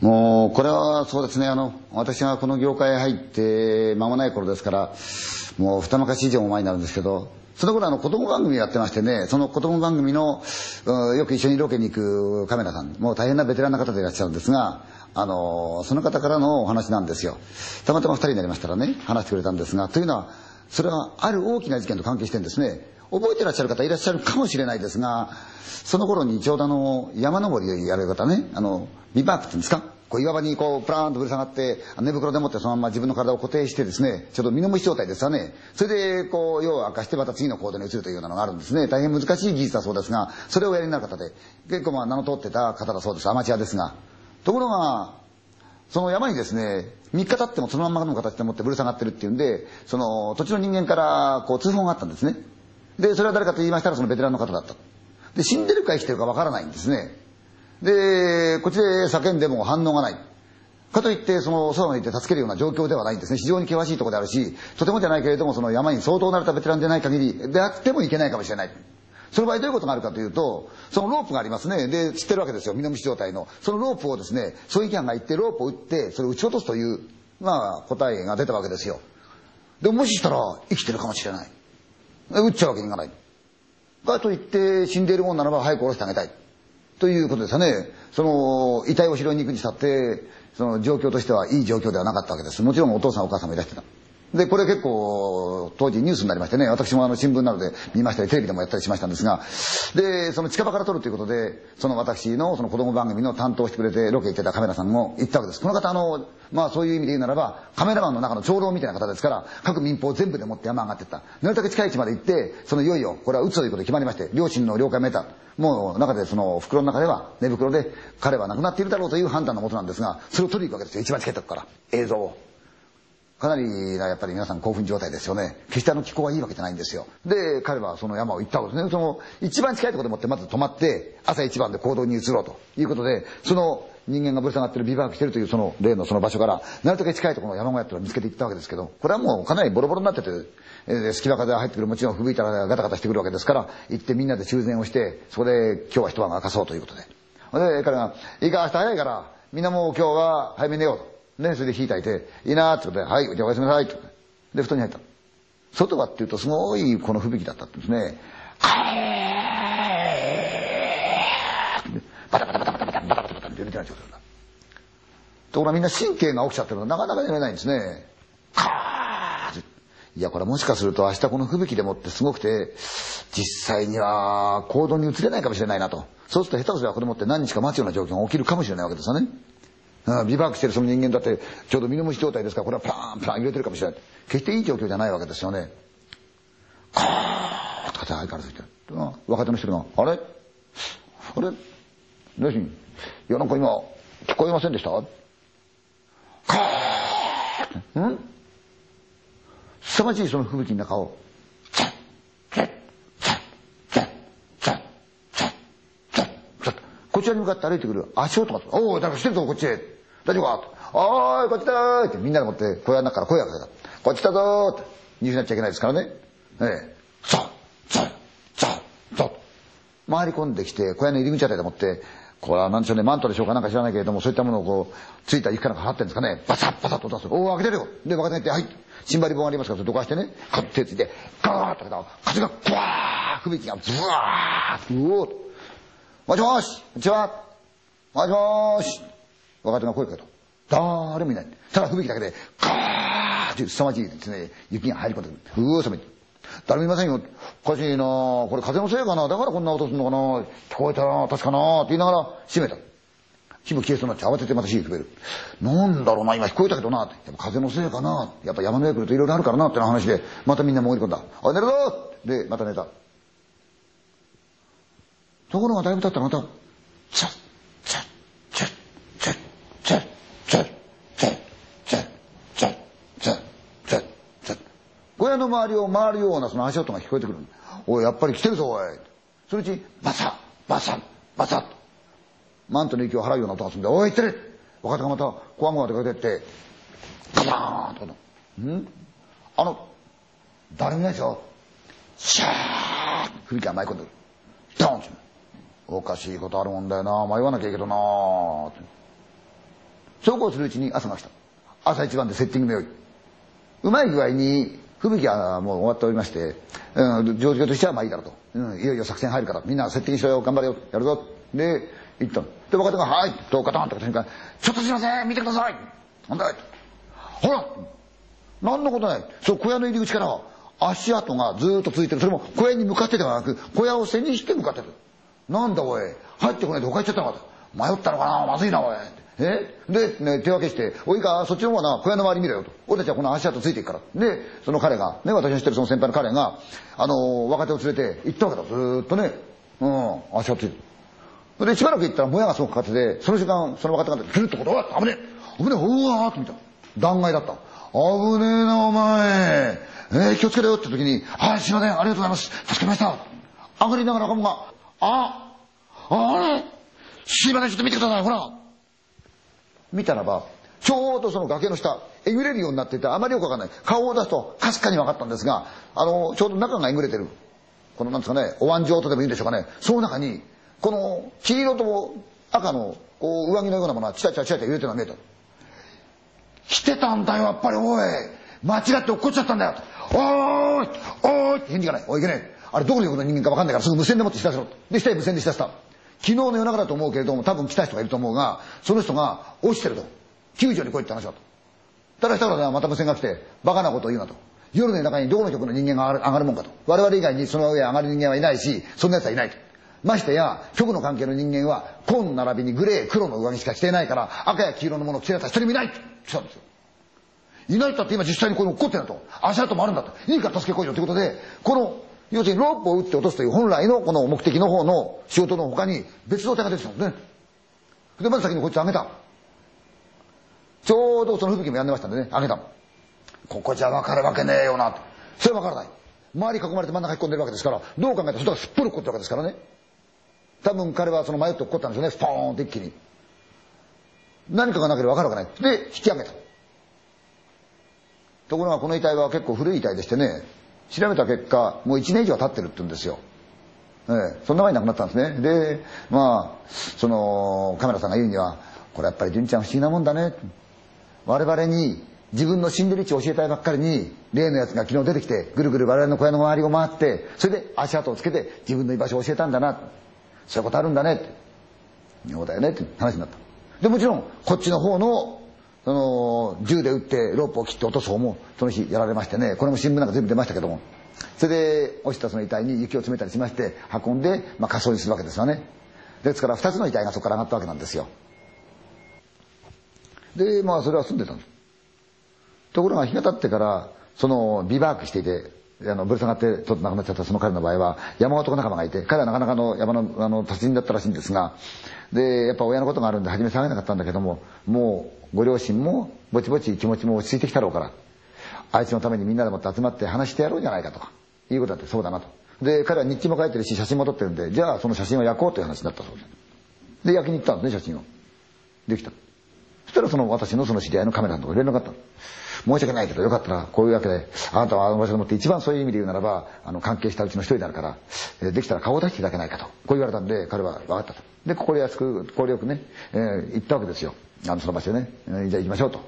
もうこれはそうですねあの私がこの業界入って間もない頃ですからもう二昔以上も前になるんですけどその頃あの子供番組やってましてねその子供番組のよく一緒にロケに行くカメラさんもう大変なベテランな方でいらっしゃるんですがあのその方からのお話なんですよ。たまたま二人になりましたらね話してくれたんですがというのはそれはある大きな事件と関係してるんですね。覚えてらっしゃる方いらっしゃるかもしれないですがその頃にちょうどあの山登りをやる方ねあのビバークって言うんですか？こう岩場にこうプラーンとぶら下がって寝袋でもってそのまま自分の体を固定してですねちょっと身の虫状態ですかね。それでこう夜を明かしてまた次の行動に移るというようなのがあるんですね。大変難しい技術だそうですがそれをおやりになる方で結構まあ名の通ってた方だそうです。アマチュアですが。ところがその山にですね3日経ってもそのまんまの形でもってぶら下がってるっていうんでその土地の人間からこう通報があったんですね。でそれは誰かと言いましたらそのベテランの方だったで死んでるか生きてるかわからないんですね。でこっちで叫んでも反応がない。かといってそのそばまで行って助けるような状況ではないんですね。非常に険しいところであるしとてもじゃないけれどもその山に相当慣れたベテランでない限りであってもいけないかもしれない。その場合どういうことがあるかというとそのロープがありますね。で知ってるわけですよ。身の虫状態の。そのロープをですね狙撃犯が行ってロープを打ってそれを撃ち落とすというまあ答えが出たわけですよ。でももししたら生きてるかもしれない。撃っちゃうわけにいかない。かといって死んでいるもんならば早く降ろしてあげたい。ということですよね。その遺体を拾いに行くにしたってその状況としてはいい状況ではなかったわけです。もちろんお父さんお母さんもいらしてた。でこれ結構当時ニュースになりましてね。私もあの新聞などで見ましたりテレビでもやったりしましたんですが。でその近場から撮るということでその私のその子供番組の担当してくれてロケ行ってたカメラさんも行ったわけです。この方あのまあそういう意味で言うならばカメラマンの中の長老みたいな方ですから各民放全部でもって山上がってった。なるだけ近い位置まで行ってそのいよいよこれは撃つということで決まりまして両親の了解を得た。もう中でその袋の中では寝袋で彼は亡くなっているだろうという判断のもとなんですがそれを取りに行くわけですよ。一番近いとこから。映像を。かなりなやっぱり皆さん興奮状態ですよね。決してあの気候はいいわけじゃないんですよ。で彼はその山を行ったわけですね。その一番近いところでもってまず止まって朝一番で行動に移ろうと。いうことでその人間がぶら下がってるビバークしてるというその例のその場所からなるだけ近いところの山小屋っていうのを見つけていったわけですけどこれはもうかなりボロボロになっててえ隙間風が入ってくるもちろん吹雪いたらガタガタしてくるわけですから行ってみんなで修繕をしてそこで今日は一晩明かそうということでで彼が「いいか明日早いからみんなもう今日は早め寝よう」と。ね、それで火焚いて、いいなーってことで、はい、じゃあおやすみなさいって。で、布団に入った。外はっていうとすごいこの吹雪だったんですね。バタバタバタバタバタバタバタバタって出てない状態だ。ところがみんな神経が起きちゃってるのなかなか寝れないんですね。カーいや、これもしかすると明日この吹雪でもってすごくて、実際には行動に移れないかもしれないなと。そうすると下手すれば子供って何日か待つような状況が起きるかもしれないわけですよね。ビバークしてるその人間だってちょうど身の虫状態ですからこれはパーンパーン揺れてるかもしれない。決していい状況じゃないわけですよね。カーッと相変わらず言って若手の人が「あれ？あれ？どうしいやなんか今聞こえませんでした？カーッん？凄まじいその吹雪の中をこちらに向かって歩いてくる足音がおお誰かしてるぞこっちへ大丈夫か？おーい、こっちだーってみんなでもって小屋の中から声をかけた。こっちだぞーって。逃げなっちゃいけないですからね。ええ。ザッ、ザッ、ザッ、ザッ。回り込んできて、小屋の入り口あたりでもって、これは何でしょうね、マントでしょうか？なんか知らないけれども、そういったものをこう、ついた雪かなんか払ってるんですかね。バサッバサッと出す。おお、開けてるよ。で、若手がって、はい。シンバリ棒ありますから、どかしてね、カッ手ついて、ガーッと開けた風がブワー吹雪がズワーうおーもしもしこんにちはもしもし若手が声かけた。誰もいない。ただ吹雪だけで、カーッて凄まじいですね、雪が入り込んでくる。うーそめ誰もいませんよ。おかしいなこれ風のせいかなだからこんな音するのかな聞こえたな確かなって言いながら閉めた。火も消えそうになって慌ててまた火を止める。なんだろうな今聞こえたけどなやっぱ風のせいかなやっぱ山の上来るといろいろあるからなってな話で、またみんな潜り込んだ。おい寝るぞで、また寝た。ところがだいぶ経ったらまた、チャッチャッチャッチャッチャッチャッチャッチャッチャッチャッチャッチャッ」小屋の周りを回るようなその足音が聞こえてくるおいやっぱり来てるぞおいそのうちバサッバサッバサッとマントの息を払うような音がするんで「おい行ってる!」若手がまたコアンゴが出かけてってガバーンとんあの誰もいないですよシャーッ吹雪が舞い込んでくるドーンおかしいことあるもんだよな迷わなきゃいいけどなそうこうするうちに朝が来た。朝一番でセッティングの用意。うまい具合に、吹雪はもう終わっておりまして、うん、状況としてはまあいいだろうと。うん、いよいよ作戦入るから、みんなセッティングしろよ、頑張れよ、やるぞ。で、行ったの。で、若手が、はい、とガタンって瞬間、ちょっとすいません、見てください。なんだいほら何のことない。そう、小屋の入り口から足跡がずっと続いてる。それも小屋に向かってではなく、小屋を背にして向かってる。なんだおい、入ってこないで他行っちゃったのかと。迷ったのかなまずいなおい。え？で、ね、手分けして、おいか、そっちの方はな、小屋の周り見ろよと。俺たちはこの足跡ついていくから。で、その彼が、ね、私の知ってるその先輩の彼が、あの、若手を連れて行ったわけだ。ずーっとね、うん、足跡ついてる。で、しばらく行ったら、もやがすごくかかってて、その時間、その若手がずっとこう、危ねえ危ねえ、うわーって見た。断崖だった。危ねえな、お前。えー、気をつけろよって時に、はい、すいません、ありがとうございます。助かりました。上がりながら若者が、あ、あれ？すいません、ちょっと見てください、ほら。見たらば、ちょうどその崖の下、えぐれるようになっていて、あまりよくわかんない。顔を出すと、かすかに分かったんですが、あの、ちょうど中がえぐれてる。この、なんですかね、お椀状とでもいいんでしょうかね。その中に、この、黄色と赤の、こう、上着のようなものが、チラチラチラチラ揺れてるのが見えた。来てたんだよ、やっぱり、おい。間違って落っこっちゃったんだよ。おーいおーいって返事がない。おい、いけねえ。あれどこに行くの人間か分かんないからすぐ無線でもって知らせろ。で、下へ無線で知らせた。昨日の夜中だと思うけれども、多分来た人がいると思うが、その人が落ちてると。救助に来いって話だと。ただしたらまた無線が来て、バカなことを言うなと。夜の中にどこの局の人間が上がるもんかと。我々以外にその上上がる人間はいないし、そんな奴はいないと。ましてや、局の関係の人間は、紺並びにグレー、黒の上着しか着ていないから、赤や黄色のものを着てる奴は一人もいないと来たんですよ。いないったって今実際にこれ落ってると。足跡もあるんだと。いいから助け来いよということで、この、要するにロープを打って落とすという本来のこの目的の方の仕事の他に別動隊が出てたんですね。で、まず先にこいつあげた。ちょうどその吹雪もやんでましたんでね、あげた。ここじゃ分かるわけねえよな。それは分からない。周り囲まれて真ん中引っ込んでるわけですから、どう考えたら外がすっぽり落っこってるわけですからね。多分彼はその迷って落っこったんですよね、スポーンって一気に。何かがなければ分かるわけない。で、引き上げた。ところがこの遺体は結構古い遺体でしてね、調べた結果、もう1年以上経ってるって言うんですよ。ええ、そんな前に亡くなったんですね。で、まあ、その、カメラさんが言うには、これやっぱり純ちゃん不思議なもんだね。我々に自分の死んでる位置を教えたいばっかりに、例のやつが昨日出てきて、ぐるぐる我々の小屋の周りを回って、それで足跡をつけて自分の居場所を教えたんだな。そういうことあるんだねって。そうだよねって話になった。で、もちろん、こっちの方のその、銃で撃ってロープを切って落とす方も、その日やられましてね、これも新聞なんか全部出ましたけども、それで落ちたその遺体に雪を詰めたりしまして、運んで、まあ、火葬にするわけですよね。ですから、二つの遺体がそこから上がったわけなんですよ。で、まあ、それは住んでたんです。ところが日が経ってから、その、ビバークしていて、あの、ぶら下がって、ちょっと亡くなっちゃったその彼の場合は、山男仲間がいて、彼はなかなかの山の、あの、達人だったらしいんですが、で、やっぱ親のことがあるんで、初め騒げなかったんだけども、もう、ご両親も、ぼちぼち気持ちも落ち着いてきたろうから、あいつのためにみんなでもって集まって話してやろうじゃないかとか、いうことだってそうだなと。で、彼は日記も書いてるし、写真も撮ってるんで、じゃあその写真を焼こうという話になったそうです。で、焼きに行ったんですね、写真を。できた。そしたらその私のその知り合いのカメラのところ連絡があった。申し訳ないけど、よかったら、こういうわけで、あなたはあの場所でもって一番そういう意味で言うならば、あの、関係したうちの一人であるから、えできたら顔を出していただけないかと。こう言われたんで、彼は分かったと。で、心安く、心よくね、えー、行ったわけですよ。あの、その場所でね、えー、じゃあ行きましょうと。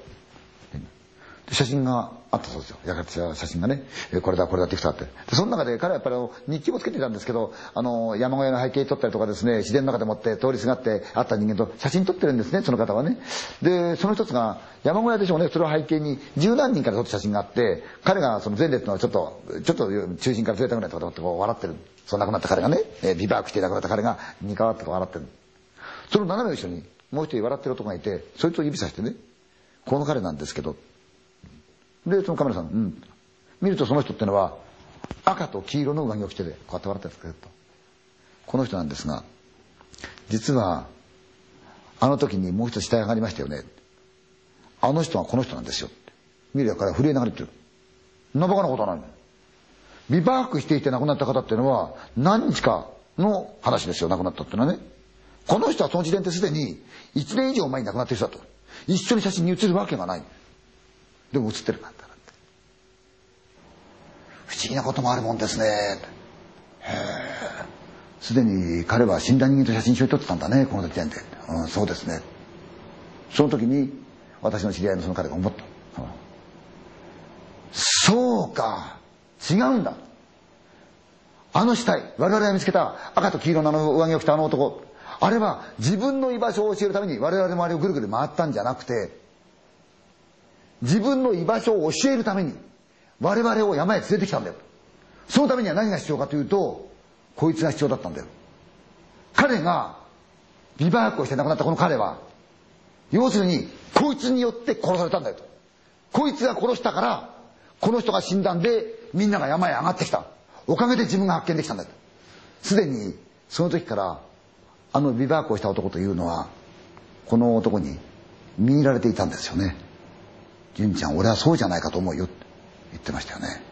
写真があったそうですよ。焼かれた写真がね、これだ、これだってきたって。で、その中で彼はやっぱり日記もつけてたんですけど、あの、山小屋の背景撮ったりとかですね、自然の中でもって通りすがって会った人間と写真撮ってるんですね、その方はね。で、その一つが、山小屋でしょうね、それを背景に十何人から撮った写真があって、彼がその前列のちょっと、ちょっと中心からずれたぐらいとかってこう笑ってる。その亡くなった彼がね、えビバークして亡くなった彼がニカワって笑ってる。その斜め後ろにもう一人笑ってる男がいて、そいつを指さしてね、この彼なんですけど、で、そのカメラさん、うん。見るとその人ってのは、赤と黄色の上着を着てて、こうやって笑ってるんですけど、この人なんですが、実は、あの時にもう一つ死体上がりましたよね。あの人はこの人なんですよ。見るやから震えながら言ってる。そんなバカなことはない。ビバークしていて亡くなった方っていうのは、何日かの話ですよ、亡くなったっていうのはね。この人はその時点ですでに、1年以上前に亡くなってる人だと。一緒に写真に写るわけがない。でも映ってるんだったら不思議なこともあるもんですね。へえ。すでに彼は死んだ人間と写真一緒に撮ってたんだねこの時点で、うん、そうですね。その時に私の知り合いのその彼が思った。そうか、違うんだ。あの死体、我々が見つけた赤と黄色のの上着を着たあの男、あれは自分の居場所を教えるために我々の周りをぐるぐる回ったんじゃなくて、自分の居場所を教えるために我々を山へ連れてきたんだよ。そのためには何が必要かというと、こいつが必要だったんだよ。彼が、ビバークをして亡くなったこの彼は、要するに、こいつによって殺されたんだよと。こいつが殺したから、この人が死んだんで、みんなが山へ上がってきた。おかげで自分が発見できたんだよ。すでに、その時から、あのビバークをした男というのは、この男に見入られていたんですよね。純ちゃん、俺はそうじゃないかと思うよ言ってましたよね。